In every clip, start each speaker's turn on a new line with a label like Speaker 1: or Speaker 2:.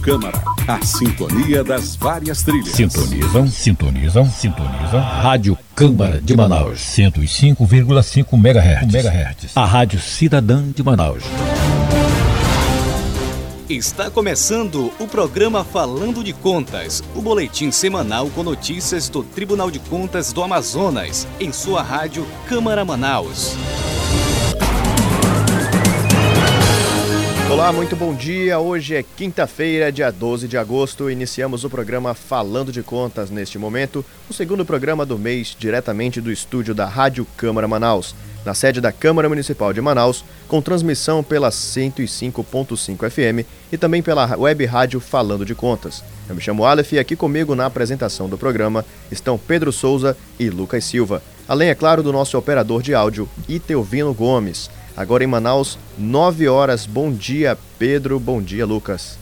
Speaker 1: Câmara, a sintonia das várias trilhas.
Speaker 2: Sintonizam, sintonizam, sintonizam. Rádio Câmara de Manaus, 105,5 MHz. MHz. A Rádio Cidadã de Manaus.
Speaker 3: Está começando o programa Falando de Contas, o boletim semanal com notícias do Tribunal de Contas do Amazonas, em sua rádio Câmara Manaus.
Speaker 4: Olá, muito bom dia. Hoje é quinta-feira, dia 12 de agosto. Iniciamos o programa Falando de Contas neste momento, o segundo programa do mês, diretamente do estúdio da Rádio Câmara Manaus, na sede da Câmara Municipal de Manaus, com transmissão pela 105.5 FM e também pela web rádio Falando de Contas. Eu me chamo Aleph e aqui comigo na apresentação do programa estão Pedro Souza e Lucas Silva, além, é claro, do nosso operador de áudio, Itelvino Gomes. Agora em Manaus, 9 horas. Bom dia, Pedro. Bom dia, Lucas.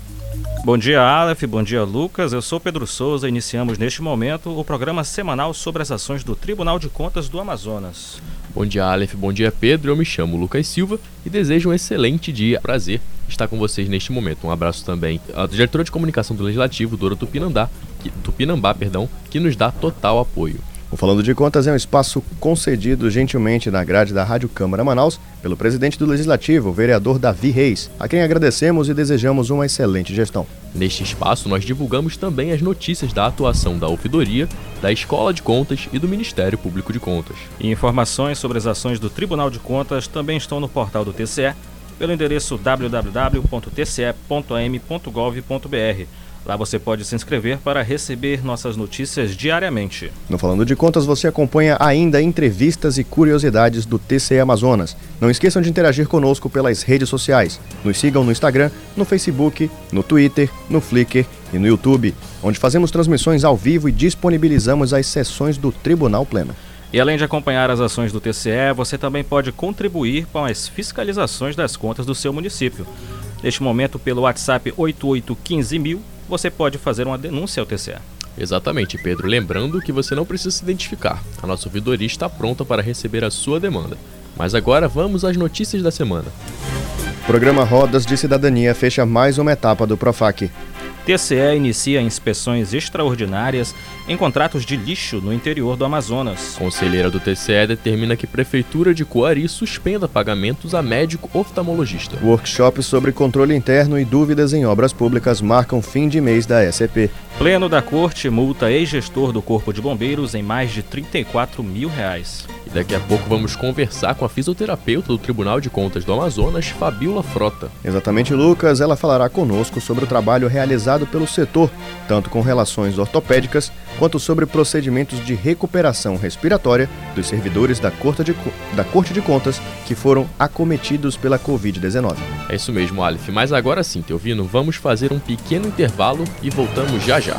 Speaker 5: Bom dia, Aleph. Bom dia, Lucas. Eu sou Pedro Souza. Iniciamos neste momento o programa semanal sobre as ações do Tribunal de Contas do Amazonas.
Speaker 6: Bom dia, Aleph. Bom dia, Pedro. Eu me chamo Lucas Silva e desejo um excelente dia. Prazer estar com vocês neste momento. Um abraço também à diretora de comunicação do Legislativo, Dora Tupinambá, que, Tupinambá, perdão, que nos dá total apoio.
Speaker 4: O Falando de Contas é um espaço concedido gentilmente na grade da Rádio Câmara Manaus pelo presidente do Legislativo, o vereador Davi Reis, a quem agradecemos e desejamos uma excelente gestão.
Speaker 6: Neste espaço, nós divulgamos também as notícias da atuação da Ouvidoria, da Escola de Contas e do Ministério Público de Contas.
Speaker 5: E informações sobre as ações do Tribunal de Contas também estão no portal do TCE, pelo endereço www.tce.am.gov.br Lá você pode se inscrever para receber nossas notícias diariamente.
Speaker 4: No Falando de Contas, você acompanha ainda entrevistas e curiosidades do TCE Amazonas. Não esqueçam de interagir conosco pelas redes sociais. Nos sigam no Instagram, no Facebook, no Twitter, no Flickr e no YouTube, onde fazemos transmissões ao vivo e disponibilizamos as sessões do Tribunal Pleno.
Speaker 5: E além de acompanhar as ações do TCE, você também pode contribuir com as fiscalizações das contas do seu município. Neste momento, pelo WhatsApp 8815 você pode fazer uma denúncia ao TCE.
Speaker 6: Exatamente, Pedro. Lembrando que você não precisa se identificar. A nossa ouvidoria está pronta para receber a sua demanda. Mas agora vamos às notícias da semana.
Speaker 4: O programa Rodas de Cidadania fecha mais uma etapa do Profac.
Speaker 5: TCE inicia inspeções extraordinárias em contratos de lixo no interior do Amazonas.
Speaker 6: Conselheira do TCE determina que Prefeitura de Coari suspenda pagamentos a médico oftalmologista.
Speaker 4: Workshop sobre controle interno e dúvidas em obras públicas marcam fim de mês da SCP.
Speaker 5: Pleno da Corte multa ex-gestor do Corpo de Bombeiros em mais de 34 mil reais.
Speaker 6: E daqui a pouco vamos conversar com a fisioterapeuta do Tribunal de Contas do Amazonas, Fabiola Frota.
Speaker 4: Exatamente, Lucas. Ela falará conosco sobre o trabalho realizado pelo setor, tanto com relações ortopédicas quanto sobre procedimentos de recuperação respiratória dos servidores da Corte de, da Corte de Contas que foram acometidos pela Covid-19.
Speaker 6: É isso mesmo, Aleph. Mas agora sim, Teovino, vamos fazer um pequeno intervalo e voltamos já já.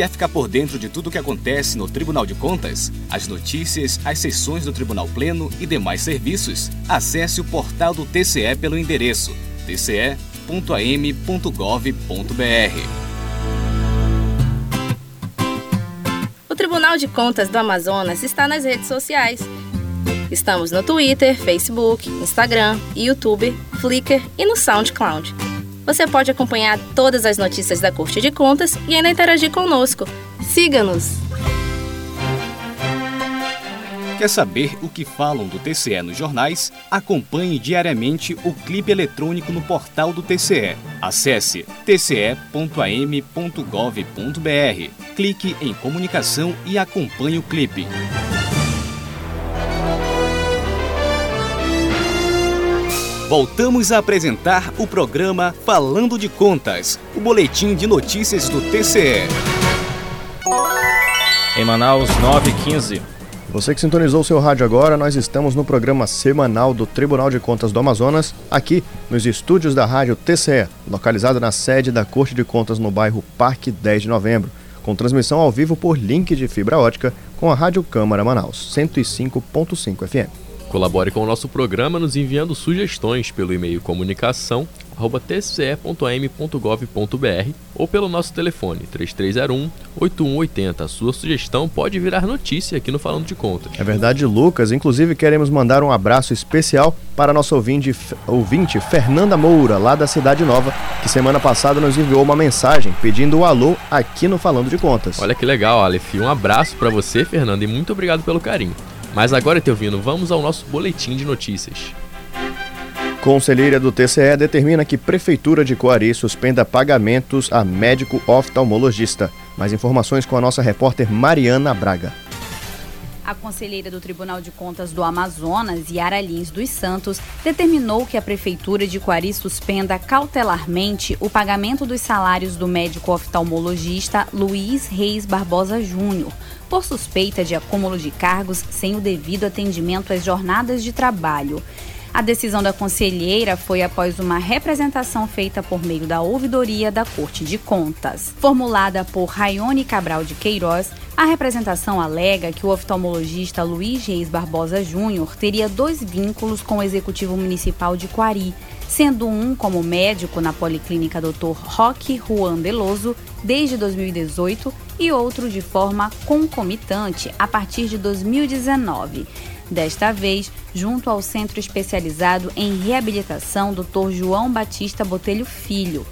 Speaker 3: Quer ficar por dentro de tudo o que acontece no Tribunal de Contas? As notícias, as sessões do Tribunal Pleno e demais serviços? Acesse o portal do TCE pelo endereço tce.am.gov.br.
Speaker 7: O Tribunal de Contas do Amazonas está nas redes sociais. Estamos no Twitter, Facebook, Instagram, YouTube, Flickr e no SoundCloud. Você pode acompanhar todas as notícias da Corte de Contas e ainda interagir conosco. Siga-nos!
Speaker 3: Quer saber o que falam do TCE nos jornais? Acompanhe diariamente o clipe eletrônico no portal do TCE. Acesse tce.am.gov.br, clique em comunicação e acompanhe o clipe. Voltamos a apresentar o programa Falando de Contas, o boletim de notícias do TCE.
Speaker 5: Em Manaus, 9h15.
Speaker 4: Você que sintonizou seu rádio agora, nós estamos no programa semanal do Tribunal de Contas do Amazonas, aqui nos estúdios da rádio TCE, localizado na sede da Corte de Contas no bairro Parque 10 de Novembro. com transmissão ao vivo por link de fibra ótica com a Rádio Câmara Manaus, 105.5 FM.
Speaker 6: Colabore com o nosso programa nos enviando sugestões pelo e-mail comunicação tce.am.gov.br ou pelo nosso telefone 3301 8180. A sua sugestão pode virar notícia aqui no Falando de Contas.
Speaker 4: É verdade, Lucas. Inclusive, queremos mandar um abraço especial para nossa ouvinte, ouvinte Fernanda Moura, lá da Cidade Nova, que semana passada nos enviou uma mensagem pedindo o um alô aqui no Falando de Contas.
Speaker 6: Olha que legal, Aleph. Um abraço para você, Fernanda, e muito obrigado pelo carinho. Mas agora, Teovino, vamos ao nosso boletim de notícias.
Speaker 4: Conselheira do TCE determina que Prefeitura de Coari suspenda pagamentos a médico oftalmologista. Mais informações com a nossa repórter Mariana Braga.
Speaker 8: A conselheira do Tribunal de Contas do Amazonas, Yara Lins dos Santos, determinou que a Prefeitura de Coari suspenda cautelarmente o pagamento dos salários do médico oftalmologista Luiz Reis Barbosa Júnior, por suspeita de acúmulo de cargos sem o devido atendimento às jornadas de trabalho. A decisão da conselheira foi após uma representação feita por meio da ouvidoria da Corte de Contas. Formulada por Raione Cabral de Queiroz, a representação alega que o oftalmologista Luiz Reis Barbosa Júnior teria dois vínculos com o Executivo Municipal de Quari, sendo um como médico na Policlínica Dr. Roque Juan Deloso desde 2018 e outro de forma concomitante a partir de 2019 desta vez junto ao Centro Especializado em Reabilitação Dr. João Batista Botelho Filho.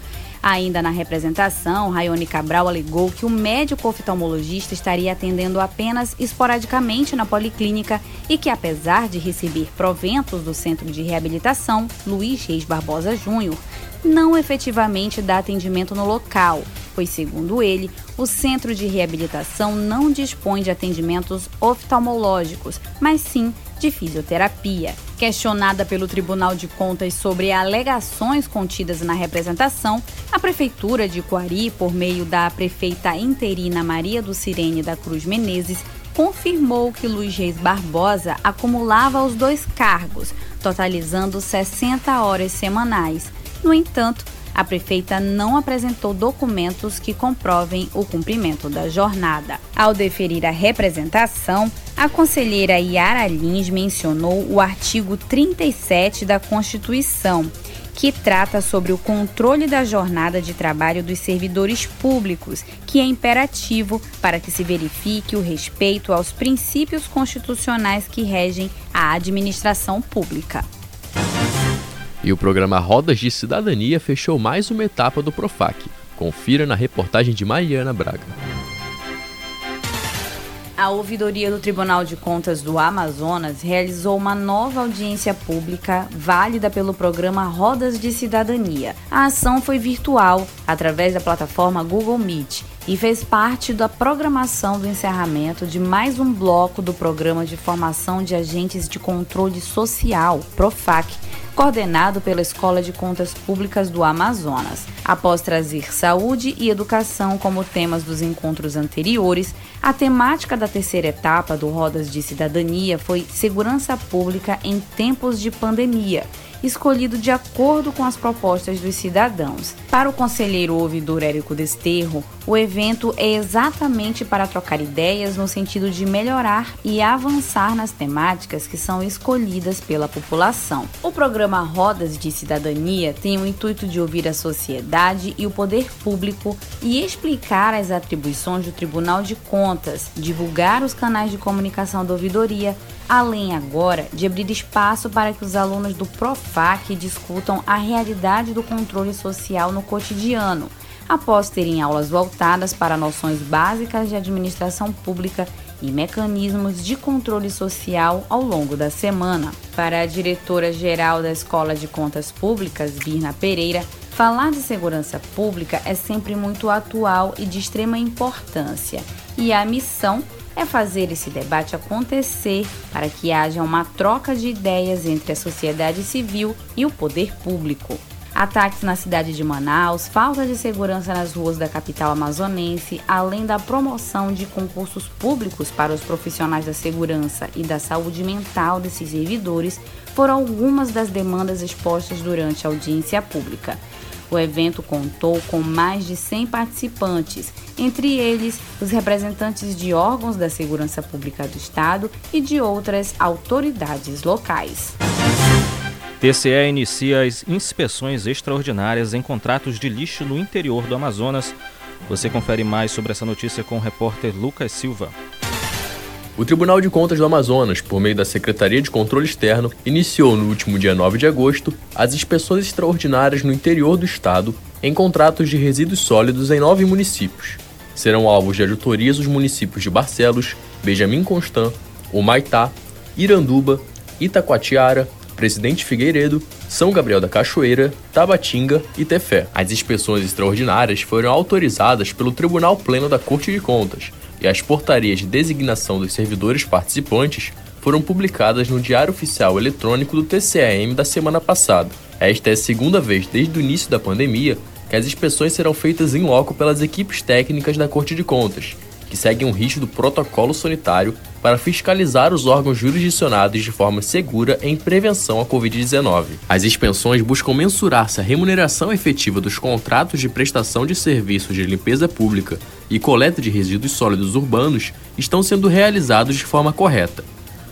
Speaker 8: Ainda na representação, Raione Cabral alegou que o médico oftalmologista estaria atendendo apenas esporadicamente na policlínica e que, apesar de receber proventos do Centro de Reabilitação Luiz Reis Barbosa Júnior, não efetivamente dá atendimento no local, pois, segundo ele, o centro de reabilitação não dispõe de atendimentos oftalmológicos, mas sim de fisioterapia. Questionada pelo Tribunal de Contas sobre alegações contidas na representação, a Prefeitura de Coari, por meio da prefeita interina Maria do Sirene da Cruz Menezes, confirmou que Luiz Reis Barbosa acumulava os dois cargos, totalizando 60 horas semanais. No entanto, a prefeita não apresentou documentos que comprovem o cumprimento da jornada. Ao deferir a representação, a conselheira Yara Lins mencionou o artigo 37 da Constituição, que trata sobre o controle da jornada de trabalho dos servidores públicos, que é imperativo para que se verifique o respeito aos princípios constitucionais que regem a administração pública.
Speaker 6: E o programa Rodas de Cidadania fechou mais uma etapa do Profac. Confira na reportagem de Mariana Braga.
Speaker 8: A ouvidoria do Tribunal de Contas do Amazonas realizou uma nova audiência pública válida pelo programa Rodas de Cidadania. A ação foi virtual, através da plataforma Google Meet, e fez parte da programação do encerramento de mais um bloco do Programa de Formação de Agentes de Controle Social, PROFAC, coordenado pela Escola de Contas Públicas do Amazonas. Após trazer saúde e educação como temas dos encontros anteriores, a temática da terceira etapa do Rodas de Cidadania foi Segurança Pública em Tempos de Pandemia escolhido de acordo com as propostas dos cidadãos. Para o conselheiro ouvidor Érico Desterro, o evento é exatamente para trocar ideias no sentido de melhorar e avançar nas temáticas que são escolhidas pela população. O programa Rodas de Cidadania tem o intuito de ouvir a sociedade e o poder público e explicar as atribuições do Tribunal de Contas, divulgar os canais de comunicação da ouvidoria, além agora de abrir espaço para que os alunos do Profac discutam a realidade do controle social no cotidiano, após terem aulas voltadas para noções básicas de administração pública e mecanismos de controle social ao longo da semana. Para a diretora-geral da Escola de Contas Públicas, Birna Pereira, falar de segurança pública é sempre muito atual e de extrema importância, e a missão é fazer esse debate acontecer para que haja uma troca de ideias entre a sociedade civil e o poder público. Ataques na cidade de Manaus, falta de segurança nas ruas da capital amazonense, além da promoção de concursos públicos para os profissionais da segurança e da saúde mental desses servidores, foram algumas das demandas expostas durante a audiência pública. O evento contou com mais de 100 participantes, entre eles os representantes de órgãos da segurança pública do Estado e de outras autoridades locais.
Speaker 5: TCE inicia as inspeções extraordinárias em contratos de lixo no interior do Amazonas. Você confere mais sobre essa notícia com o repórter Lucas Silva.
Speaker 6: O Tribunal de Contas do Amazonas, por meio da Secretaria de Controle Externo, iniciou no último dia 9 de agosto as inspeções extraordinárias no interior do estado em contratos de resíduos sólidos em nove municípios. Serão alvos de auditorias os municípios de Barcelos, Benjamin Constant, Humaitá, Iranduba, Itacoatiara, Presidente Figueiredo, São Gabriel da Cachoeira, Tabatinga e Tefé. As inspeções extraordinárias foram autorizadas pelo Tribunal Pleno da Corte de Contas, e as portarias de designação dos servidores participantes foram publicadas no Diário Oficial Eletrônico do TCAM da semana passada. Esta é a segunda vez desde o início da pandemia que as inspeções serão feitas em loco pelas equipes técnicas da Corte de Contas, que seguem um risco do protocolo sanitário para fiscalizar os órgãos jurisdicionados de forma segura em prevenção à Covid-19. As expensões buscam mensurar se a remuneração efetiva dos contratos de prestação de serviços de limpeza pública e coleta de resíduos sólidos urbanos estão sendo realizados de forma correta.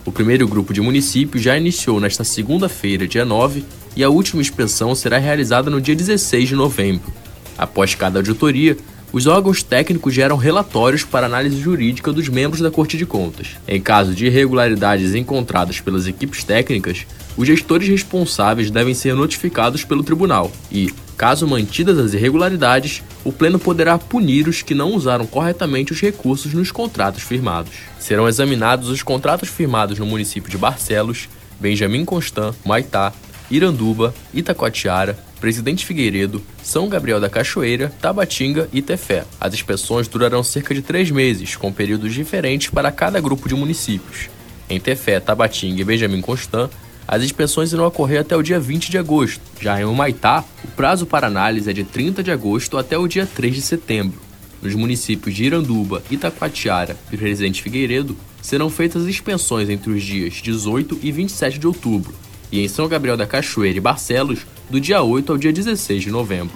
Speaker 6: O primeiro grupo de municípios já iniciou nesta segunda-feira, dia 9, e a última inspeção será realizada no dia 16 de novembro. Após cada auditoria, os órgãos técnicos geram relatórios para análise jurídica dos membros da Corte de Contas. Em caso de irregularidades encontradas pelas equipes técnicas, os gestores responsáveis devem ser notificados pelo tribunal e, caso mantidas as irregularidades, o Pleno poderá punir os que não usaram corretamente os recursos nos contratos firmados. Serão examinados os contratos firmados no município de Barcelos, Benjamin Constant, Maitá, Iranduba, Itacoatiara, Presidente Figueiredo, São Gabriel da Cachoeira, Tabatinga e Tefé. As inspeções durarão cerca de três meses, com períodos diferentes para cada grupo de municípios. Em Tefé, Tabatinga e Benjamin Constant, as inspeções irão ocorrer até o dia 20 de agosto. Já em Humaitá, o prazo para análise é de 30 de agosto até o dia 3 de setembro. Nos municípios de Iranduba, Itacoatiara e Presidente Figueiredo, serão feitas inspeções entre os dias 18 e 27 de outubro, e em São Gabriel da Cachoeira e Barcelos, do dia 8 ao dia 16 de novembro.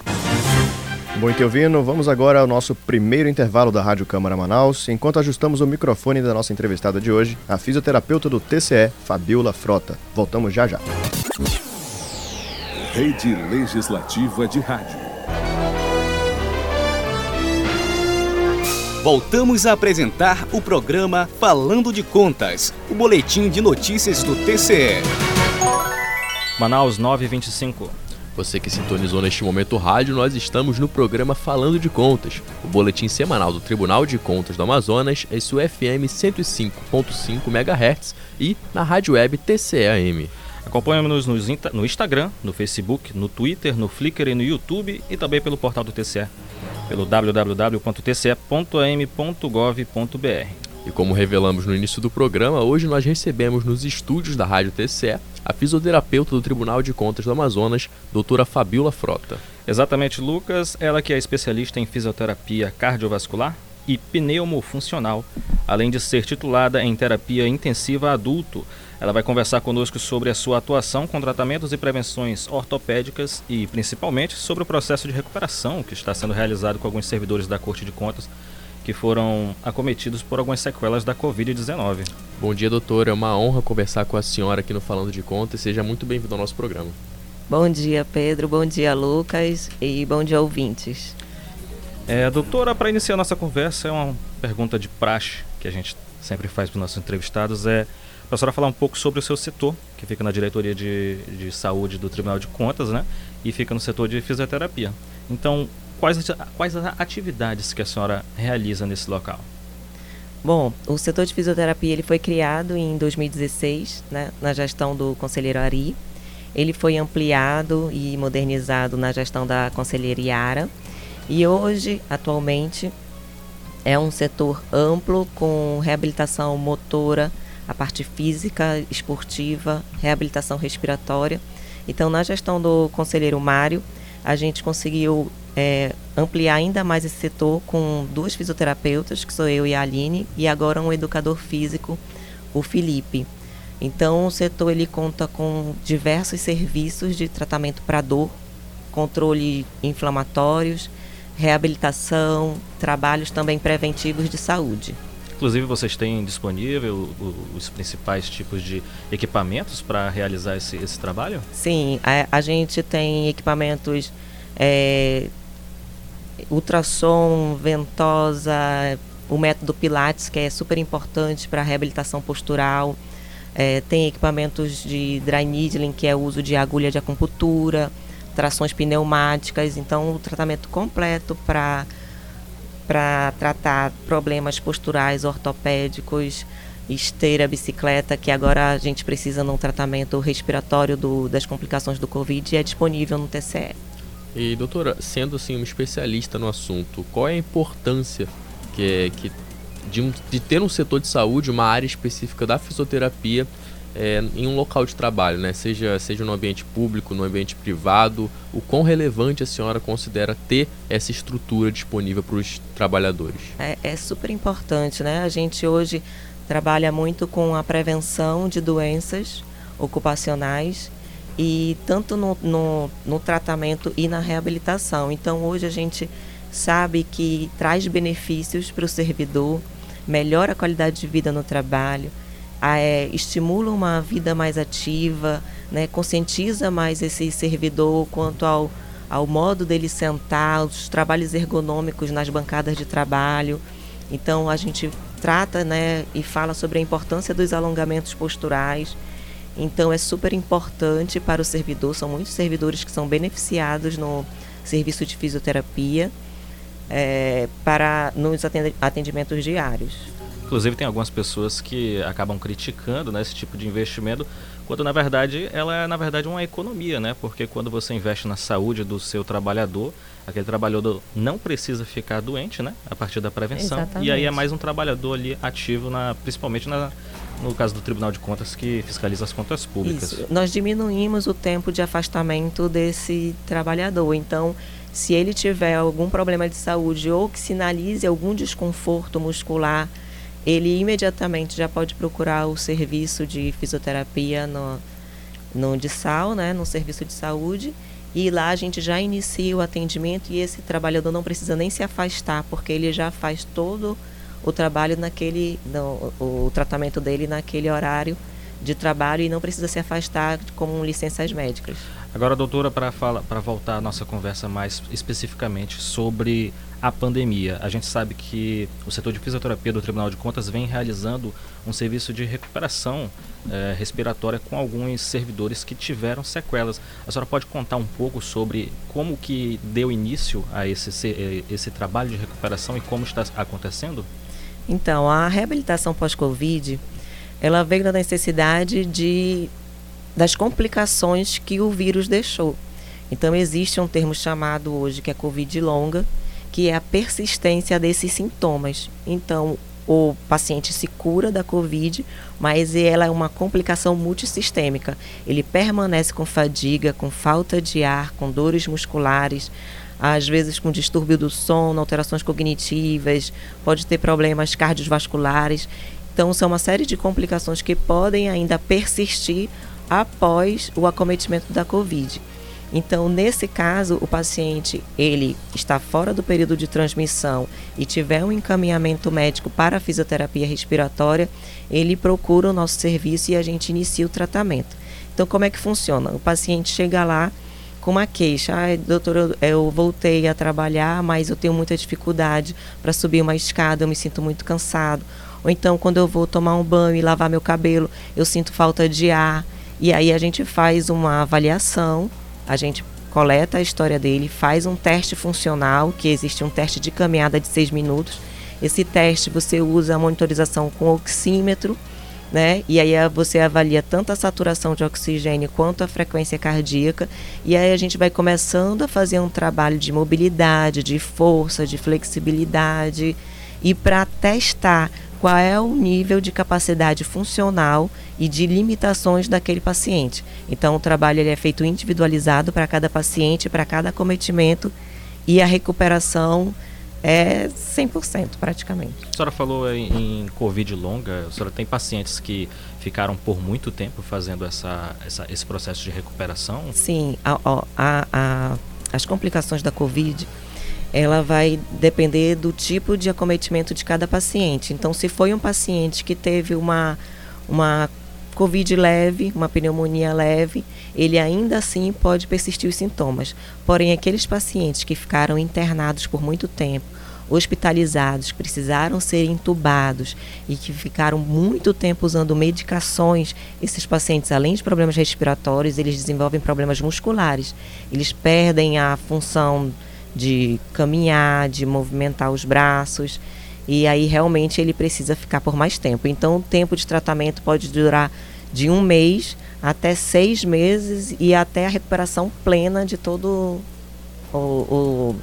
Speaker 4: Muito ouvindo, vamos agora ao nosso primeiro intervalo da Rádio Câmara Manaus, enquanto ajustamos o microfone da nossa entrevistada de hoje, a fisioterapeuta do TCE, Fabiola Frota. Voltamos já já.
Speaker 1: Rede Legislativa de Rádio.
Speaker 3: Voltamos a apresentar o programa Falando de Contas, o boletim de notícias do TCE.
Speaker 5: Manaus 925.
Speaker 6: Você que sintonizou neste momento o rádio, nós estamos no programa Falando de Contas, o boletim semanal do Tribunal de Contas do Amazonas, em sua FM 105.5 MHz e na rádio web TCAM.
Speaker 5: Acompanhe-nos no Instagram, no Facebook, no Twitter, no Flickr e no YouTube e também pelo portal do TCE, pelo www.tce.am.gov.br.
Speaker 6: E como revelamos no início do programa, hoje nós recebemos nos estúdios da Rádio TCE a fisioterapeuta do Tribunal de Contas do Amazonas, doutora Fabiola Frota.
Speaker 5: Exatamente, Lucas, ela que é especialista em fisioterapia cardiovascular e pneumofuncional, além de ser titulada em terapia intensiva adulto. Ela vai conversar conosco sobre a sua atuação com tratamentos e prevenções ortopédicas e principalmente sobre o processo de recuperação que está sendo realizado com alguns servidores da Corte de Contas que foram acometidos por algumas sequelas da Covid-19.
Speaker 6: Bom dia, doutora. É uma honra conversar com a senhora aqui no Falando de Contas. Seja muito bem-vindo ao nosso programa.
Speaker 9: Bom dia, Pedro. Bom dia, Lucas. E bom dia, ouvintes.
Speaker 5: É, doutora, para iniciar nossa conversa, é uma pergunta de praxe que a gente sempre faz para os nossos entrevistados. É para a senhora falar um pouco sobre o seu setor, que fica na diretoria de, de saúde do Tribunal de Contas, né? E fica no setor de fisioterapia. Então, quais, quais as atividades que a senhora realiza nesse local?
Speaker 9: Bom, o setor de fisioterapia ele foi criado em 2016, né, na gestão do conselheiro Ari. Ele foi ampliado e modernizado na gestão da conselheira Yara. E hoje, atualmente, é um setor amplo com reabilitação motora, a parte física, esportiva, reabilitação respiratória. Então, na gestão do conselheiro Mário, a gente conseguiu é, ampliar ainda mais esse setor com duas fisioterapeutas, que sou eu e a Aline, e agora um educador físico, o Felipe. Então, o setor ele conta com diversos serviços de tratamento para dor, controle inflamatórios, reabilitação, trabalhos também preventivos de saúde.
Speaker 5: Inclusive, vocês têm disponível os principais tipos de equipamentos para realizar esse, esse, trabalho?
Speaker 9: Sim, a, a gente tem equipamentos é, ultrassom, ventosa, o método Pilates, que é super importante para a reabilitação postural. É, tem equipamentos de dry needling, que é o uso de agulha de acupuntura, trações pneumáticas, então o tratamento completo para para tratar problemas posturais, ortopédicos, esteira, bicicleta, que agora a gente precisa num tratamento respiratório do, das complicações do Covid é disponível no TCE.
Speaker 6: E doutora, sendo assim uma especialista no assunto, qual é a importância que, que de, de ter um setor de saúde, uma área específica da fisioterapia é, em um local de trabalho, né? seja, seja no ambiente público, no ambiente privado, o quão relevante a senhora considera ter essa estrutura disponível para os trabalhadores?
Speaker 9: É, é super importante, né? A gente hoje trabalha muito com a prevenção de doenças ocupacionais e tanto no, no, no tratamento e na reabilitação. Então hoje a gente sabe que traz benefícios para o servidor, melhora a qualidade de vida no trabalho, é, estimula uma vida mais ativa, né, conscientiza mais esse servidor quanto ao, ao modo dele sentar, os trabalhos ergonômicos nas bancadas de trabalho. Então a gente trata né, e fala sobre a importância dos alongamentos posturais. Então é super importante para o servidor, são muitos servidores que são beneficiados no serviço de fisioterapia é, para nos atendimentos diários.
Speaker 5: Inclusive tem algumas pessoas que acabam criticando né, esse tipo de investimento, quando na verdade ela é na verdade uma economia, né? Porque quando você investe na saúde do seu trabalhador, aquele trabalhador não precisa ficar doente, né? A partir da prevenção. Exatamente. E aí é mais um trabalhador ali ativo, na, principalmente na, no caso do Tribunal de Contas que fiscaliza as contas públicas.
Speaker 9: Isso. Nós diminuímos o tempo de afastamento desse trabalhador. Então, se ele tiver algum problema de saúde ou que sinalize algum desconforto muscular, ele imediatamente já pode procurar o serviço de fisioterapia no, no de sal, né, no serviço de saúde, e lá a gente já inicia o atendimento e esse trabalhador não precisa nem se afastar, porque ele já faz todo o trabalho naquele, o tratamento dele naquele horário de trabalho e não precisa se afastar com licenças médicas.
Speaker 5: Agora, doutora, para para voltar à nossa conversa mais especificamente sobre a pandemia, a gente sabe que o setor de fisioterapia do Tribunal de Contas vem realizando um serviço de recuperação é, respiratória com alguns servidores que tiveram sequelas. A senhora pode contar um pouco sobre como que deu início a esse, eh, esse trabalho de recuperação e como está acontecendo?
Speaker 9: Então, a reabilitação pós-Covid ela veio da necessidade de das complicações que o vírus deixou. Então existe um termo chamado hoje que é COVID longa, que é a persistência desses sintomas. Então o paciente se cura da COVID, mas ela é uma complicação multissistêmica. Ele permanece com fadiga, com falta de ar, com dores musculares, às vezes com distúrbio do sono, alterações cognitivas, pode ter problemas cardiovasculares. Então, são uma série de complicações que podem ainda persistir após o acometimento da Covid. Então, nesse caso, o paciente ele está fora do período de transmissão e tiver um encaminhamento médico para a fisioterapia respiratória, ele procura o nosso serviço e a gente inicia o tratamento. Então, como é que funciona? O paciente chega lá com uma queixa, ah, eu voltei a trabalhar, mas eu tenho muita dificuldade para subir uma escada, eu me sinto muito cansado ou então, quando eu vou tomar um banho e lavar meu cabelo, eu sinto falta de ar. E aí a gente faz uma avaliação, a gente coleta a história dele, faz um teste funcional, que existe um teste de caminhada de seis minutos. Esse teste você usa a monitorização com oxímetro, né? E aí você avalia tanto a saturação de oxigênio quanto a frequência cardíaca. E aí a gente vai começando a fazer um trabalho de mobilidade, de força, de flexibilidade. E para testar qual é o nível de capacidade funcional e de limitações daquele paciente. Então, o trabalho ele é feito individualizado para cada paciente, para cada acometimento e a recuperação é 100% praticamente.
Speaker 5: A senhora falou em, em, Covid longa, a senhora tem pacientes que ficaram por muito tempo fazendo essa, essa esse processo de recuperação?
Speaker 9: Sim, a, a, a as complicações da Covid, ela vai depender do tipo de acometimento de cada paciente. Então, se foi um paciente que teve uma, uma Covid leve, uma pneumonia leve, ele ainda assim pode persistir os sintomas. Porém, aqueles pacientes que ficaram internados por muito tempo, hospitalizados, precisaram ser entubados e que ficaram muito tempo usando medicações, esses pacientes, além de problemas respiratórios, eles desenvolvem problemas musculares. Eles perdem a função de caminhar, de movimentar os braços, e aí realmente ele precisa ficar por mais tempo. Então, o tempo de tratamento pode durar de um mês até seis meses e até a recuperação plena de todo o, o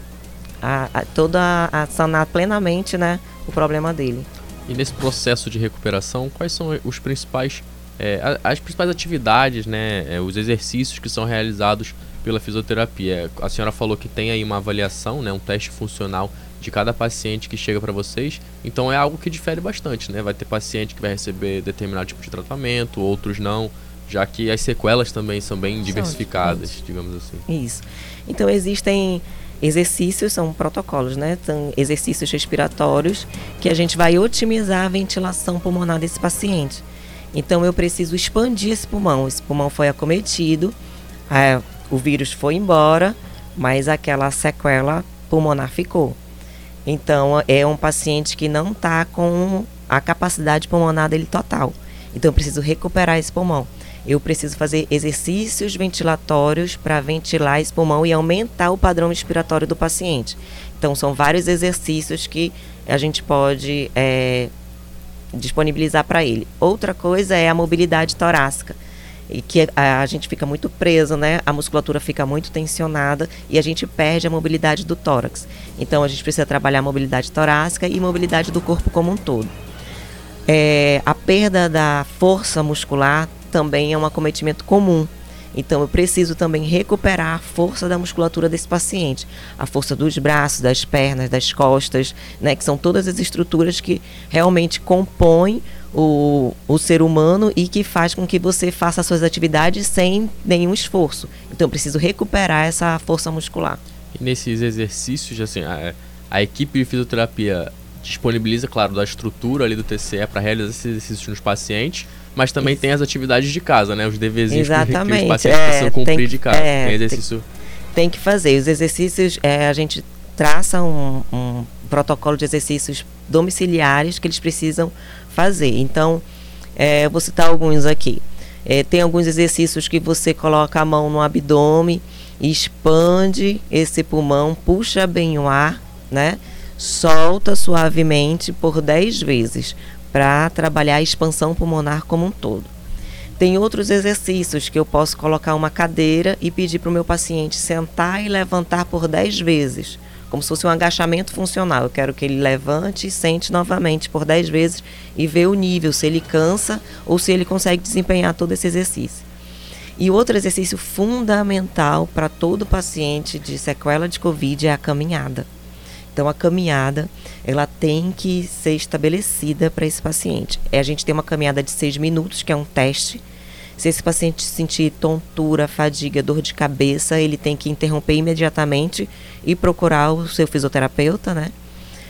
Speaker 9: a, a, toda a sanar plenamente né, o problema dele.
Speaker 6: E nesse processo de recuperação, quais são os principais é, as principais atividades, né, é, os exercícios que são realizados pela fisioterapia. A senhora falou que tem aí uma avaliação, né, um teste funcional de cada paciente que chega para vocês. Então é algo que difere bastante, né? Vai ter paciente que vai receber determinado tipo de tratamento, outros não, já que as sequelas também são bem diversificadas, são digamos assim.
Speaker 9: Isso. Então existem exercícios, são protocolos, né? São exercícios respiratórios que a gente vai otimizar a ventilação pulmonar desse paciente. Então eu preciso expandir esse pulmão. Esse pulmão foi acometido, é, o vírus foi embora, mas aquela sequela pulmonar ficou. Então, é um paciente que não está com a capacidade pulmonar dele total. Então, eu preciso recuperar esse pulmão. Eu preciso fazer exercícios ventilatórios para ventilar esse pulmão e aumentar o padrão respiratório do paciente. Então, são vários exercícios que a gente pode é, disponibilizar para ele. Outra coisa é a mobilidade torácica e que a, a, gente fica muito preso, né? A musculatura fica muito tensionada e a gente perde a mobilidade do tórax. Então a gente precisa trabalhar a mobilidade torácica e mobilidade do corpo como um todo. É, a perda da força muscular também é um acometimento comum. Então eu preciso também recuperar a força da musculatura desse paciente, a força dos braços, das pernas, das costas, né, que são todas as estruturas que realmente compõem o, o ser humano e que faz com que você faça suas atividades sem nenhum esforço. Então eu preciso recuperar essa força muscular.
Speaker 6: E nesses exercícios, assim, a, a equipe de fisioterapia disponibiliza, claro, da estrutura ali do TCE para realizar esses exercícios nos pacientes, mas também Isso. tem as atividades de casa, né? Os deverzinhos
Speaker 9: Exatamente.
Speaker 6: que, os pacientes é, precisam cumprir que, de casa.
Speaker 9: É,
Speaker 6: tem exercício.
Speaker 9: Tem, tem, que fazer. Os exercícios, é, a gente traça um, um protocolo de exercícios domiciliares que eles precisam fazer. Então, é, vou citar alguns aqui. É, tem alguns exercícios que você coloca a mão no abdômen, expande esse pulmão, puxa bem o ar, né? Solta suavemente por 10 vezes para trabalhar a expansão pulmonar como um todo. Tem outros exercícios que eu posso colocar uma cadeira e pedir para o meu paciente sentar e levantar por 10 vezes como se fosse um agachamento funcional. Eu quero que ele levante e sente novamente por 10 vezes e ver o nível, se ele cansa ou se ele consegue desempenhar todo esse exercício. E outro exercício fundamental para todo paciente de sequela de Covid é a caminhada. Então, a caminhada, ela tem que ser estabelecida para esse paciente. É, a gente tem uma caminhada de 6 minutos, que é um teste, se esse paciente sentir tontura, fadiga, dor de cabeça, ele tem que interromper imediatamente e procurar o seu fisioterapeuta, né?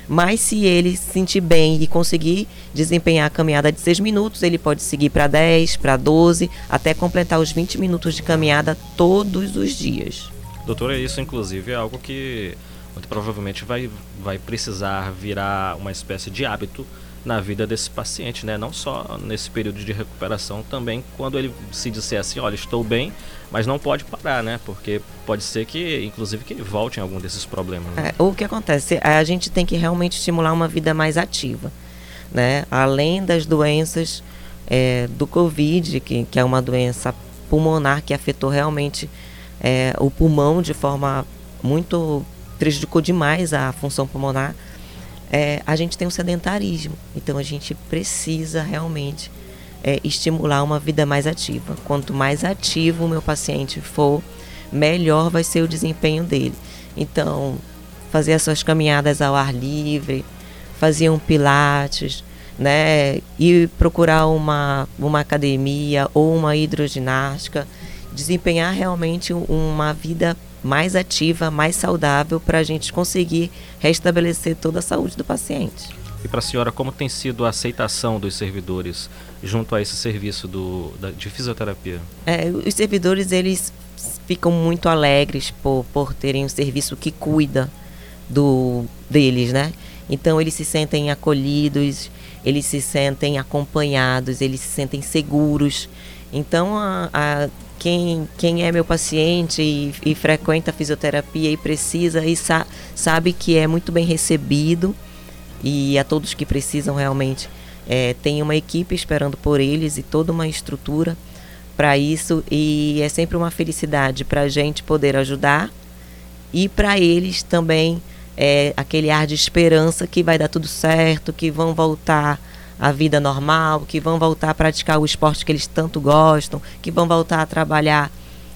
Speaker 9: Mas se ele se sentir bem e conseguir desempenhar a caminhada de 6 minutos, ele pode seguir para 10, para 12, até completar os 20 minutos de caminhada todos os dias.
Speaker 5: Doutora, isso inclusive é algo que muito provavelmente vai, vai precisar virar uma espécie de hábito na vida desse paciente, né? Não só nesse período de recuperação, também quando ele se disser assim, olha, estou bem, mas não pode parar, né? Porque pode ser que, inclusive, que volte em algum desses problemas. Né?
Speaker 9: É, o que acontece? A gente tem que realmente estimular uma vida mais ativa, né? Além das doenças é, do Covid, que, que é uma doença pulmonar que afetou realmente é, o pulmão de forma muito prejudicou demais a função pulmonar é, a gente tem um sedentarismo. Então a gente precisa realmente é, estimular uma vida mais ativa. Quanto mais ativo o meu paciente for, melhor vai ser o desempenho dele. Então, fazer as suas caminhadas ao ar livre, fazer um pilates, né? E procurar uma, uma academia ou uma hidroginástica, desempenhar realmente uma vida mais ativa, mais saudável para a gente conseguir restabelecer toda a saúde do paciente.
Speaker 5: E para a senhora, como tem sido a aceitação dos servidores junto a esse serviço do, da, de fisioterapia?
Speaker 9: É, os servidores eles ficam muito alegres por, por terem um serviço que cuida do deles, né? Então eles se sentem acolhidos, eles se sentem acompanhados, eles se sentem seguros. Então a, a quem, quem é meu paciente e, e, frequenta a fisioterapia e precisa e sa, sabe que é muito bem recebido e a todos que precisam realmente é, tem uma equipe esperando por eles e toda uma estrutura para isso e é sempre uma felicidade para a gente poder ajudar e para eles também é, aquele ar de esperança que vai dar tudo certo, que vão voltar à vida normal, que vão voltar a praticar o esporte que eles tanto gostam, que vão voltar a trabalhar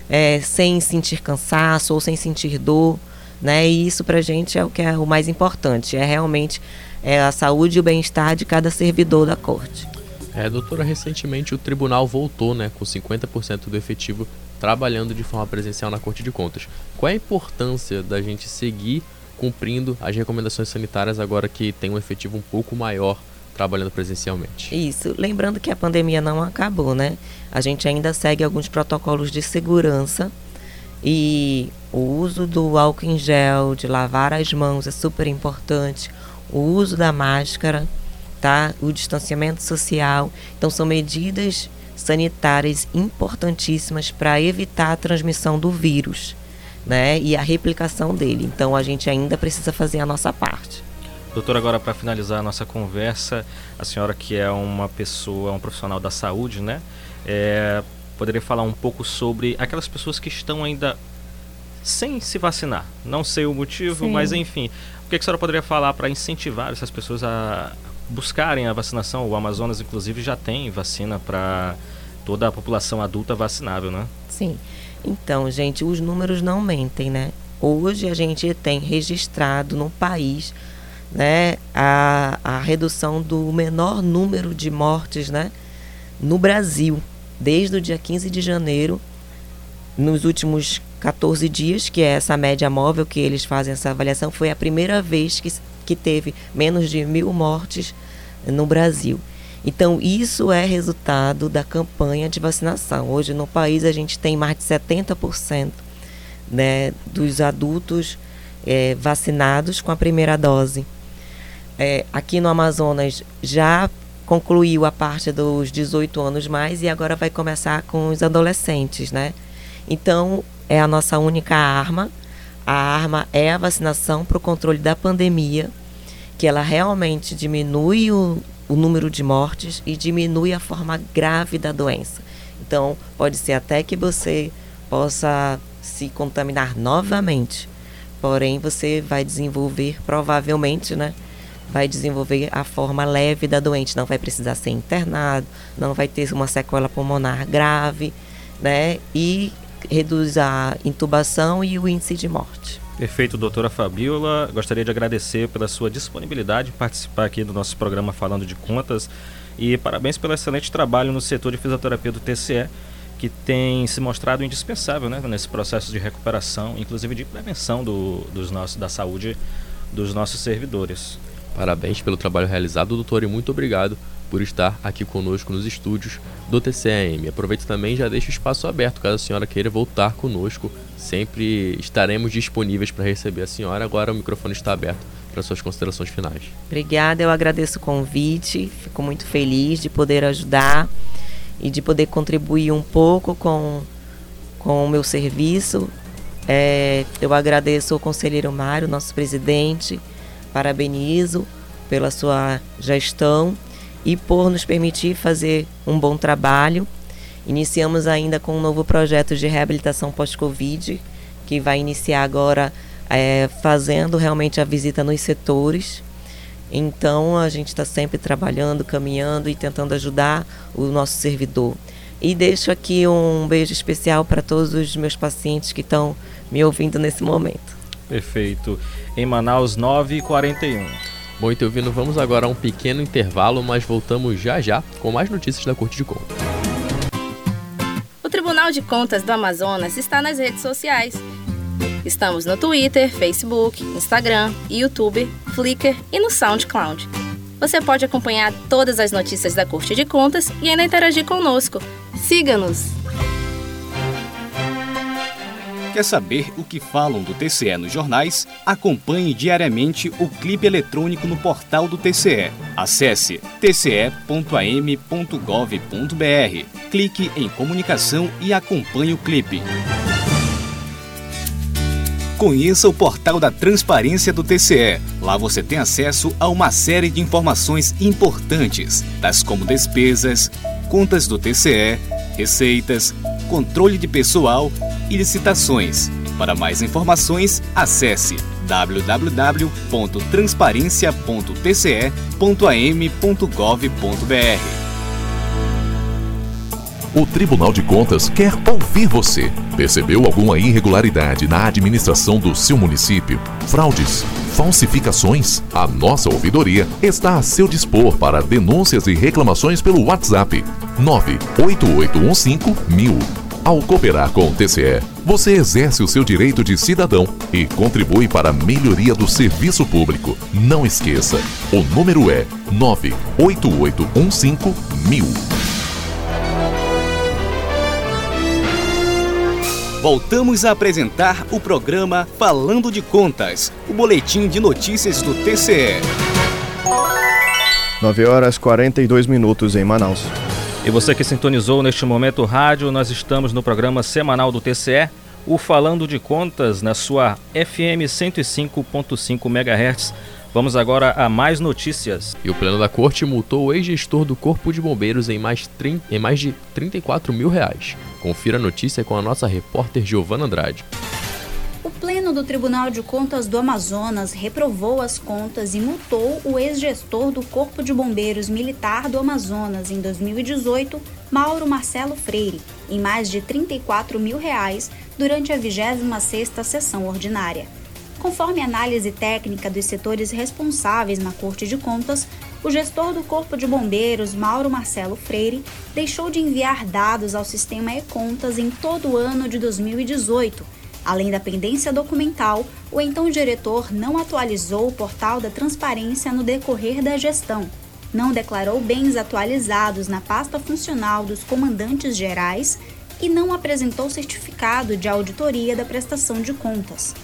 Speaker 9: é, sem sentir cansaço ou sem sentir dor, né? E isso para a gente é o que é o mais importante, é realmente é a saúde e o bem-estar de cada servidor da corte.
Speaker 6: É, doutora, recentemente o tribunal voltou, né, com 50% do efetivo trabalhando de forma presencial na Corte de Contas. Qual é a importância da gente seguir cumprindo as recomendações sanitárias agora que tem um efetivo um pouco maior trabalhando presencialmente.
Speaker 9: Isso, lembrando que a pandemia não acabou, né? A gente ainda segue alguns protocolos de segurança e o uso do álcool em gel, de lavar as mãos é super importante, o uso da máscara, tá? O distanciamento social. Então são medidas sanitárias importantíssimas para evitar a transmissão do vírus né, e a replicação dele. Então a gente ainda precisa fazer a nossa parte.
Speaker 5: Doutor, agora para finalizar a nossa conversa, a senhora que é uma pessoa, um profissional da saúde, né, é, poderia falar um pouco sobre aquelas pessoas que estão ainda sem se vacinar. Não sei o motivo, Sim. mas enfim, o que a senhora poderia falar para incentivar essas pessoas a buscarem a vacinação? O Amazonas, inclusive, já tem vacina para toda a população adulta vacinável, né?
Speaker 9: Sim. Então, gente, os números não mentem, né? Hoje a gente tem registrado no país né, a, a redução do menor número de mortes né, no Brasil, desde o dia 15 de janeiro, nos últimos 14 dias, que é essa média móvel que eles fazem essa avaliação, foi a primeira vez que, que teve menos de mil mortes no Brasil. Então, isso é resultado da campanha de vacinação. Hoje, no país, a gente tem mais de 70% né, dos adultos é, vacinados com a primeira dose. É, aqui no Amazonas já concluiu a parte dos 18 anos mais e agora vai começar com os adolescentes, né? Então, é a nossa única arma. A arma é a vacinação para o controle da pandemia, que ela realmente diminui o, o número de mortes e diminui a forma grave da doença. Então, pode ser até que você possa se contaminar novamente, porém você vai desenvolver, provavelmente, né? Vai desenvolver a forma leve da doente, não vai precisar ser internado, não vai ter uma sequela pulmonar grave, né? E reduz a intubação e o índice de morte.
Speaker 5: Perfeito, doutora Fabiola. Gostaria de agradecer pela sua disponibilidade em participar aqui do nosso programa Falando de Contas e parabéns pelo excelente trabalho no setor de fisioterapia do TCE, que tem se mostrado indispensável né, nesse processo de recuperação, inclusive de prevenção do, dos nossos, da saúde dos nossos servidores.
Speaker 6: Parabéns pelo trabalho realizado, doutor, e muito obrigado por estar aqui conosco nos estúdios do TCM. Aproveito também e já deixo o espaço aberto, caso a senhora queira voltar conosco. Sempre estaremos disponíveis para receber a senhora. Agora o microfone está aberto para suas considerações finais.
Speaker 9: Obrigada, eu agradeço o convite. Fico muito feliz de poder ajudar e de poder contribuir um pouco com, com o meu serviço. É, eu agradeço ao conselheiro Mário, nosso presidente, parabenizo pela sua gestão e por nos permitir fazer um bom trabalho. Iniciamos ainda com um novo projeto de reabilitação pós-Covid, que vai iniciar agora é, fazendo realmente a visita nos setores. Então a gente está sempre trabalhando, caminhando e tentando ajudar o nosso servidor. E deixo aqui um beijo especial para todos os meus pacientes que estão me ouvindo nesse momento.
Speaker 5: Perfeito. Em Manaus, 9h41.
Speaker 6: Bom, então, ouvindo, vamos agora a um pequeno intervalo, mas voltamos já já com mais notícias da Corte de Contas.
Speaker 7: O Tribunal de Contas do Amazonas está nas redes sociais. Estamos no Twitter, Facebook, Instagram, YouTube, Flickr e no SoundCloud. Você pode acompanhar todas as notícias da Corte de Contas e ainda interagir conosco. Siga-nos!
Speaker 3: Quer saber o que falam do TCE nos jornais? Acompanhe diariamente o clipe eletrônico no portal do TCE. Acesse tce.am.gov.br. Clique em comunicação e acompanhe o clipe. Conheça o portal da Transparência do TCE. Lá você tem acesso a uma série de informações importantes, tais como despesas, contas do TCE, receitas, controle de pessoal e licitações. Para mais informações, acesse www.transparencia.tce.am.gov.br.
Speaker 1: O Tribunal de Contas quer ouvir você. Percebeu alguma irregularidade na administração do seu município? Fraudes? Falsificações? A nossa ouvidoria está a seu dispor para denúncias e reclamações pelo WhatsApp 98815 Ao cooperar com o TCE, você exerce o seu direito de cidadão e contribui para a melhoria do serviço público. Não esqueça, o número é 98815
Speaker 3: Voltamos a apresentar o programa Falando de Contas, o boletim de notícias do TCE.
Speaker 4: 9 horas 42 minutos em Manaus.
Speaker 5: E você que sintonizou neste momento o rádio, nós estamos no programa semanal do TCE, o Falando de Contas, na sua FM 105.5 MHz. Vamos agora a mais notícias.
Speaker 6: E o Pleno da Corte multou o ex-gestor do Corpo de Bombeiros em mais, em mais de 34 mil reais. Confira a notícia com a nossa repórter Giovana Andrade.
Speaker 10: O Pleno do Tribunal de Contas do Amazonas reprovou as contas e multou o ex-gestor do Corpo de Bombeiros Militar do Amazonas em 2018, Mauro Marcelo Freire, em mais de 34 mil reais durante a 26ª sessão ordinária. Conforme análise técnica dos setores responsáveis na Corte de Contas, o gestor do Corpo de Bombeiros, Mauro Marcelo Freire, deixou de enviar dados ao sistema e-contas em todo o ano de 2018. Além da pendência documental, o então diretor não atualizou o portal da transparência no decorrer da gestão, não declarou bens atualizados na pasta funcional dos comandantes gerais e não apresentou certificado de auditoria da prestação de contas.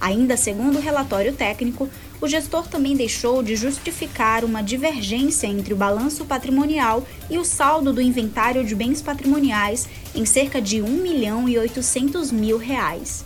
Speaker 10: Ainda segundo o relatório técnico, o gestor também deixou de justificar uma divergência entre o balanço patrimonial e o saldo do inventário de bens patrimoniais em cerca de 1 milhão e 800 mil reais.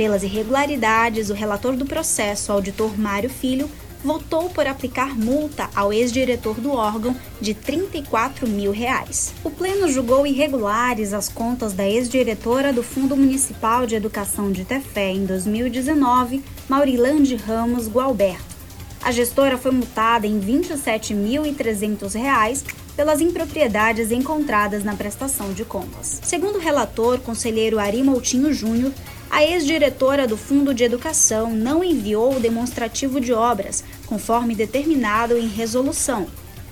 Speaker 10: Pelas irregularidades, o relator do processo, auditor Mário Filho, votou por aplicar multa ao ex-diretor do órgão de 34 mil reais. O Pleno julgou irregulares as contas da ex-diretora do Fundo Municipal de Educação de Tefé em 2019, Maurilande Ramos Gualberto. A gestora foi multada em R$ 27.300 pelas impropriedades encontradas na prestação de contas. Segundo o relator, conselheiro Ari Moutinho Júnior, a ex-diretora do Fundo de Educação não enviou o demonstrativo de obras, conforme determinado em resolução.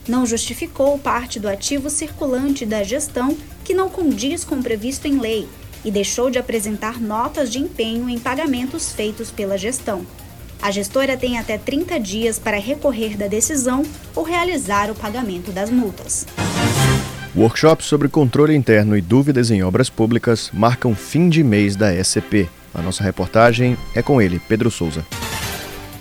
Speaker 10: Não justificou parte do ativo circulante da gestão que não condiz com o previsto em lei e deixou de apresentar notas de empenho em pagamentos feitos pela gestão. A gestora tem até 30 dias para recorrer da decisão ou realizar o pagamento das multas.
Speaker 4: Workshops sobre controle interno e dúvidas em obras públicas marcam fim de mês da SCP. A nossa reportagem é com ele, Pedro Souza.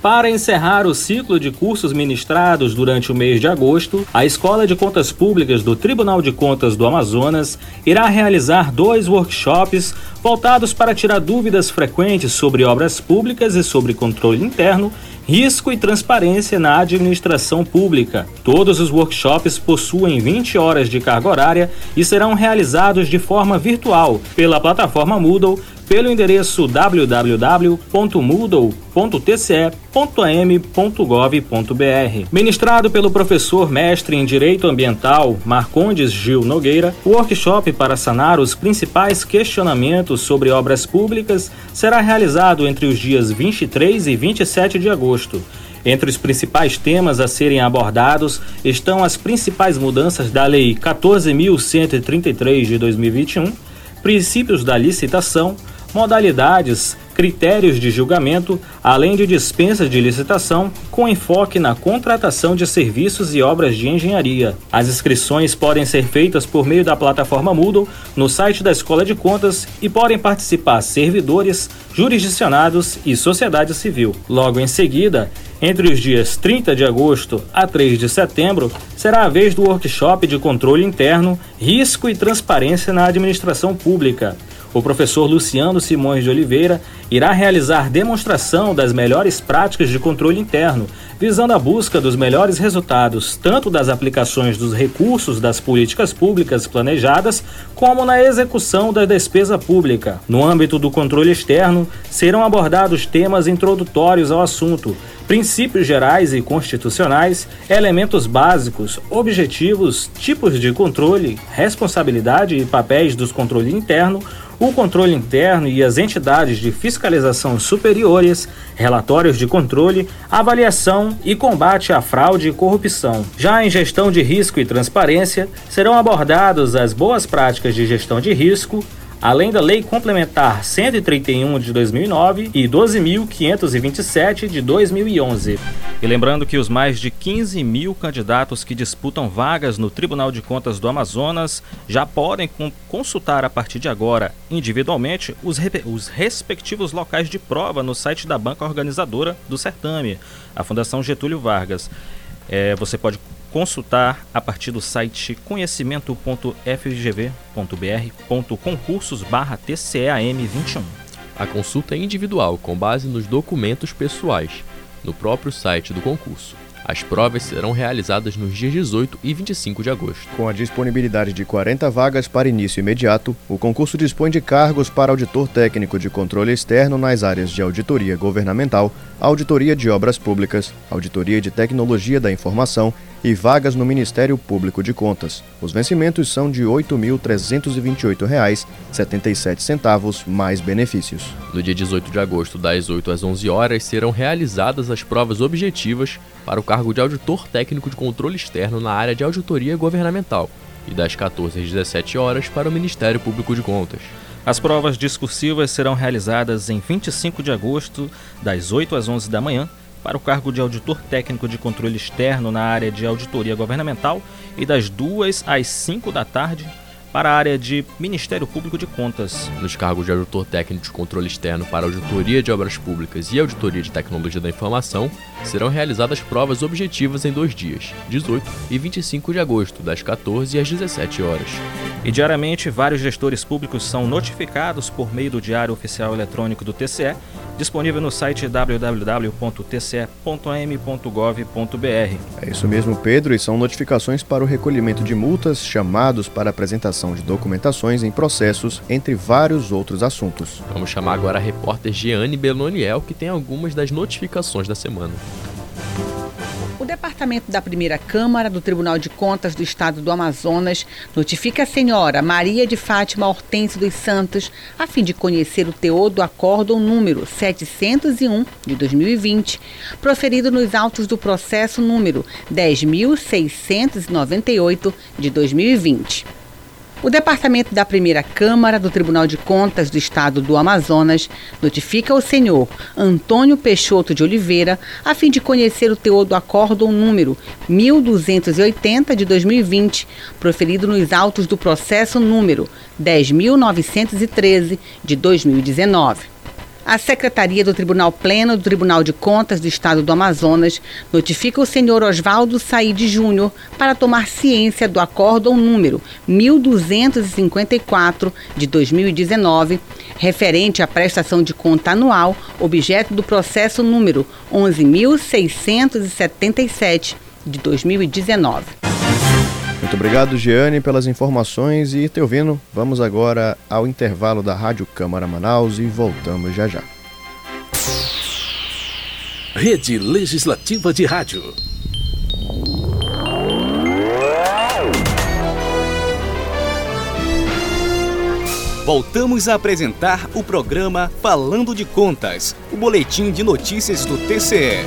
Speaker 5: Para encerrar o ciclo de cursos ministrados durante o mês de agosto, a Escola de Contas Públicas do Tribunal de Contas do Amazonas irá realizar dois workshops voltados para tirar dúvidas frequentes sobre obras públicas e sobre controle interno Risco e transparência na administração pública. Todos os workshops possuem 20 horas de carga horária e serão realizados de forma virtual pela plataforma Moodle pelo endereço www.moodle.tce.am.gov.br. Ministrado pelo professor mestre em Direito Ambiental Marcondes Gil Nogueira, o workshop para sanar os principais questionamentos sobre obras públicas será realizado entre os dias 23 e 27 de agosto. Entre os principais temas a serem abordados estão as principais mudanças da Lei 14.133 de 2021, princípios da licitação, modalidades, critérios de julgamento, além de dispensa de licitação, com enfoque na contratação de serviços e obras de engenharia. As inscrições podem ser feitas por meio da plataforma Moodle no site da Escola de Contas e podem participar servidores, jurisdicionados e sociedade civil. Logo em seguida, entre os dias 30 de agosto a 3 de setembro, será a vez do workshop de controle interno, risco e transparência na administração pública. O professor Luciano Simões de Oliveira irá realizar demonstração das melhores práticas de controle interno, visando a busca dos melhores resultados tanto das aplicações dos recursos das políticas públicas planejadas, como na execução da despesa pública. No âmbito do controle externo, serão abordados temas introdutórios ao assunto, princípios gerais e constitucionais, elementos básicos, objetivos, tipos de controle, responsabilidade e papéis dos controle interno, o controle interno e as entidades de fiscalização superiores, relatórios de controle, avaliação e combate à fraude e corrupção. Já em gestão de risco e transparência, serão abordados as boas práticas de gestão de risco, além da Lei Complementar 131 de 2009 e 12.527 de 2011. E lembrando que os mais de 15 mil candidatos que disputam vagas no Tribunal de Contas do Amazonas já podem consultar a partir de agora, individualmente, os, os respectivos locais de prova no site da banca organizadora do certame, a Fundação Getúlio Vargas. É, você pode consultar a partir do site conhecimento.fgv.br.concursos/tcam21.
Speaker 6: A consulta é individual, com base nos documentos pessoais, no próprio site do concurso. As provas serão realizadas nos dias 18 e 25 de agosto.
Speaker 4: Com a disponibilidade de 40 vagas para início imediato, o concurso dispõe de cargos para auditor técnico de controle externo nas áreas de auditoria governamental, auditoria de obras públicas, auditoria de tecnologia da informação e vagas no Ministério Público de Contas. Os vencimentos são de R$ 8.328,77 mais benefícios.
Speaker 6: No dia 18 de agosto, das 8 às 11 horas, serão realizadas as provas objetivas para o cargo de auditor técnico de controle externo na área de auditoria governamental e das 14 às 17 horas para o Ministério Público de Contas.
Speaker 5: As provas discursivas serão realizadas em 25 de agosto, das 8 às 11 da manhã, para o cargo de auditor técnico de controle externo na área de auditoria governamental e das 2 às 5 da tarde para a área de Ministério Público de Contas.
Speaker 6: Nos cargos de auditor técnico de controle externo para auditoria de obras públicas e auditoria de tecnologia da informação, serão realizadas provas objetivas em dois dias, 18 e 25 de agosto, das 14 às 17 horas.
Speaker 5: E diariamente, vários gestores públicos são notificados por meio do Diário Oficial Eletrônico do TCE, disponível no site www.tce.am.gov.br.
Speaker 4: É isso mesmo, Pedro, e são notificações para o recolhimento de multas, chamados para apresentação de documentações em processos, entre vários outros assuntos.
Speaker 6: Vamos chamar agora a repórter Jeane Beloniel, que tem algumas das notificações da semana.
Speaker 11: Departamento da Primeira Câmara do Tribunal de Contas do Estado do Amazonas notifica a senhora Maria de Fátima Hortêncio dos Santos a fim de conhecer o teor do acórdão número 701 de 2020, proferido nos autos do processo número 10.698 de 2020. O Departamento da Primeira Câmara do Tribunal de Contas do Estado do Amazonas notifica o senhor Antônio Peixoto de Oliveira a fim de conhecer o teor do acórdão número 1280 de 2020, proferido nos autos do processo número 10913 de 2019. A Secretaria do Tribunal Pleno do Tribunal de Contas do Estado do Amazonas notifica o senhor Oswaldo Saide Júnior para tomar ciência do acórdão número 1254 de 2019, referente à prestação de conta anual, objeto do processo número 11677 de 2019.
Speaker 4: Muito obrigado, Giane, pelas informações e Teovino. Vamos agora ao intervalo da Rádio Câmara Manaus e voltamos já já.
Speaker 1: Rede Legislativa de Rádio. Voltamos a apresentar o programa Falando de Contas, o boletim de notícias do TCE.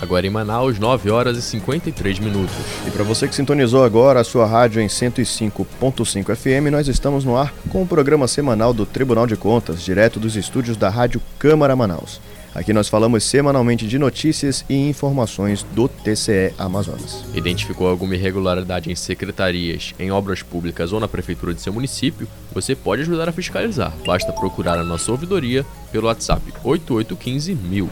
Speaker 6: Agora em Manaus, 9 horas e 53 minutos.
Speaker 4: E para você que sintonizou agora a sua rádio em 105.5 FM, nós estamos no ar com o programa semanal do Tribunal de Contas, direto dos estúdios da Rádio Câmara Manaus. Aqui nós falamos semanalmente de notícias e informações do TCE Amazonas.
Speaker 6: Identificou alguma irregularidade em secretarias, em obras públicas ou na prefeitura de seu município? Você pode ajudar a fiscalizar. Basta procurar a nossa ouvidoria pelo WhatsApp 8815 mil.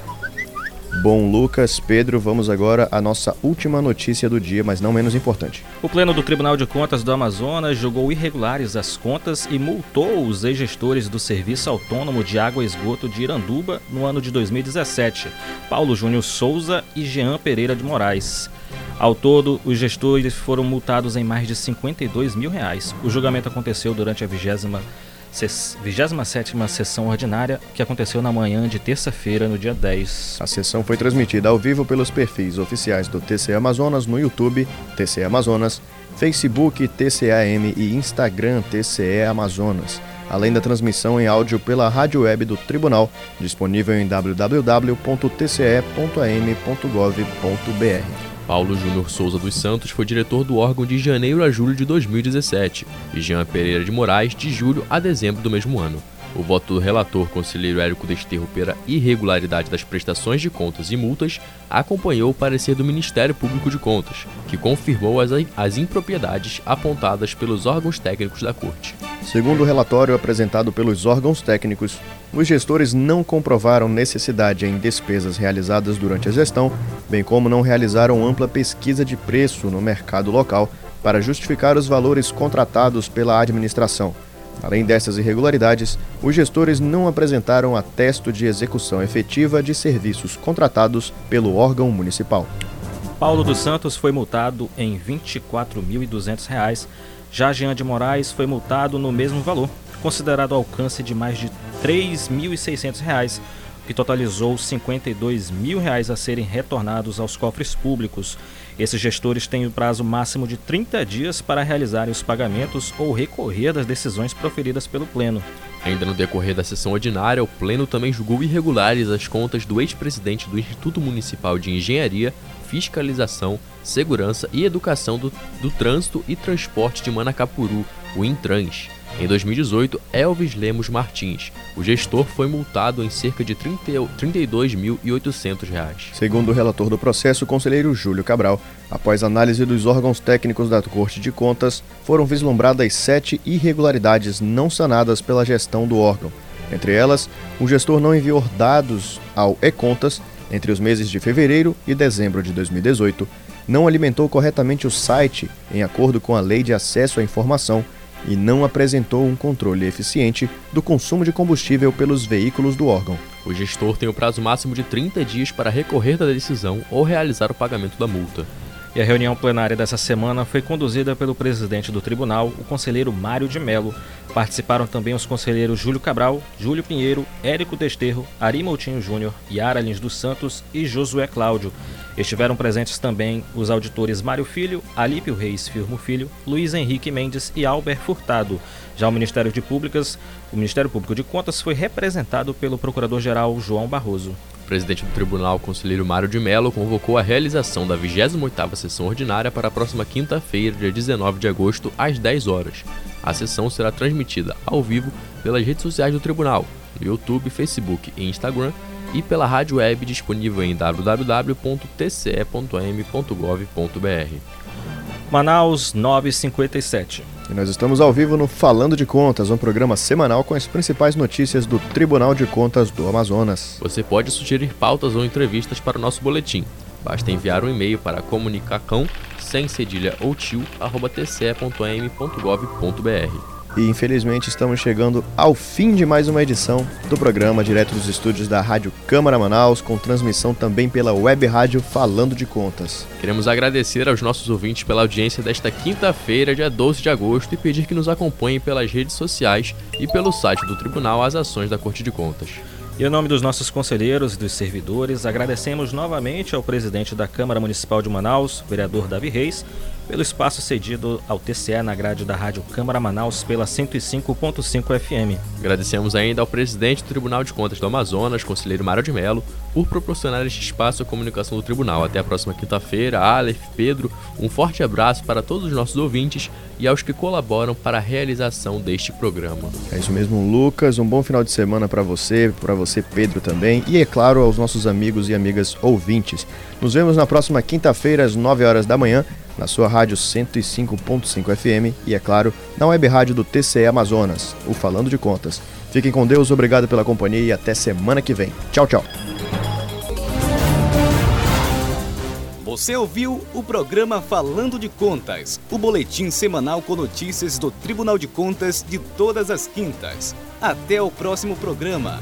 Speaker 4: Bom, Lucas, Pedro, vamos agora à nossa última notícia do dia, mas não menos importante.
Speaker 5: O Pleno do Tribunal de Contas do Amazonas julgou irregulares as contas e multou os ex-gestores do Serviço Autônomo de Água e Esgoto de Iranduba no ano de 2017, Paulo Júnior Souza e Jean Pereira de Moraes. Ao todo, os gestores foram multados em mais de 52 mil reais. O julgamento aconteceu durante a 20 27ª sessão ordinária que aconteceu na manhã de terça-feira, no dia 10.
Speaker 4: A sessão foi transmitida ao vivo pelos perfis oficiais do TC Amazonas no YouTube, TC Amazonas, Facebook TCAM e Instagram TCE Amazonas, além da transmissão em áudio pela rádio web do Tribunal, disponível em www.tce.am.gov.br.
Speaker 6: Paulo Júnior Souza dos Santos foi diretor do órgão de janeiro a julho de 2017 e Jean Pereira de Moraes de julho a dezembro do mesmo ano. O voto do relator, conselheiro Érico Desterro pela irregularidade das prestações de contas e multas, acompanhou o parecer do Ministério Público de Contas, que confirmou as, as impropriedades apontadas pelos órgãos técnicos da Corte.
Speaker 4: Segundo o relatório apresentado pelos órgãos técnicos, os gestores não comprovaram necessidade em despesas realizadas durante a gestão, bem como não realizaram ampla pesquisa de preço no mercado local para justificar os valores contratados pela administração Além dessas irregularidades, os gestores não apresentaram atesto de execução efetiva de serviços contratados pelo órgão municipal.
Speaker 5: Paulo dos Santos foi multado em R$ 24.200. Já Jean de Moraes foi multado no mesmo valor, considerado alcance de mais de R$ 3.600 que totalizou 52 mil reais a serem retornados aos cofres públicos. Esses gestores têm o prazo máximo de 30 dias para realizarem os pagamentos ou recorrer das decisões proferidas pelo Pleno.
Speaker 6: Ainda no decorrer da sessão ordinária, o Pleno também julgou irregulares as contas do ex-presidente do Instituto Municipal de Engenharia, Fiscalização, Segurança e Educação do, do Trânsito e Transporte de Manacapuru, o Intrans. Em 2018, Elvis Lemos Martins. O gestor foi multado em cerca de R$ 32.800.
Speaker 4: Segundo o relator do processo, o conselheiro Júlio Cabral, após análise dos órgãos técnicos da Corte de Contas, foram vislumbradas sete irregularidades não sanadas pela gestão do órgão. Entre elas, o gestor não enviou dados ao E-Contas entre os meses de fevereiro e dezembro de 2018, não alimentou corretamente o site em acordo com a Lei de Acesso à Informação e não apresentou um controle eficiente do consumo de combustível pelos veículos do órgão.
Speaker 6: O gestor tem o prazo máximo de 30 dias para recorrer da decisão ou realizar o pagamento da multa.
Speaker 5: E a reunião plenária dessa semana foi conduzida pelo presidente do tribunal, o conselheiro Mário de Melo. Participaram também os conselheiros Júlio Cabral, Júlio Pinheiro, Érico Desterro, Ari Moutinho Júnior, Yara Lins dos Santos e Josué Cláudio. Estiveram presentes também os auditores Mário Filho, Alípio Reis Firmo Filho, Luiz Henrique Mendes e Albert Furtado. Já o Ministério de Públicas, o Ministério Público de Contas foi representado pelo Procurador-Geral João Barroso.
Speaker 6: Presidente do tribunal, conselheiro Mário de Mello, convocou a realização da 28ª sessão ordinária para a próxima quinta-feira, dia 19 de agosto, às 10 horas. A sessão será transmitida ao vivo pelas redes sociais do tribunal, no YouTube, Facebook e Instagram, e pela rádio web disponível em www.tce.m.gov.br.
Speaker 5: Manaus 957.
Speaker 4: E nós estamos ao vivo no Falando de Contas, um programa semanal com as principais notícias do Tribunal de Contas do Amazonas.
Speaker 6: Você pode sugerir pautas ou entrevistas para o nosso boletim. Basta enviar um e-mail para comunicacão sem cedilha ou.
Speaker 4: E infelizmente estamos chegando ao fim de mais uma edição do programa direto dos estúdios da Rádio Câmara Manaus, com transmissão também pela web rádio Falando de Contas.
Speaker 6: Queremos agradecer aos nossos ouvintes pela audiência desta quinta-feira, dia 12 de agosto, e pedir que nos acompanhem pelas redes sociais e pelo site do Tribunal as ações da Corte de Contas.
Speaker 5: E em nome dos nossos conselheiros e dos servidores, agradecemos novamente ao presidente da Câmara Municipal de Manaus, vereador Davi Reis, pelo espaço cedido ao TCE na grade da Rádio Câmara Manaus pela 105.5 FM.
Speaker 6: Agradecemos ainda ao presidente do Tribunal de Contas do Amazonas, conselheiro Mário de Mello, por proporcionar este espaço à comunicação do tribunal. Até a próxima quinta-feira. Aleph, Pedro, um forte abraço para todos os nossos ouvintes e aos que colaboram para a realização deste programa.
Speaker 4: É isso mesmo, Lucas. Um bom final de semana para você, para você, Pedro, também. E, é claro, aos nossos amigos e amigas ouvintes. Nos vemos na próxima quinta-feira, às 9 horas da manhã, na sua rádio 105.5 FM e, é claro, na web rádio do TCE Amazonas, o Falando de Contas. Fiquem com Deus, obrigado pela companhia e até semana que vem. Tchau, tchau.
Speaker 3: Você ouviu o programa Falando de Contas, o boletim semanal com notícias do Tribunal de Contas de todas as quintas. Até o próximo programa.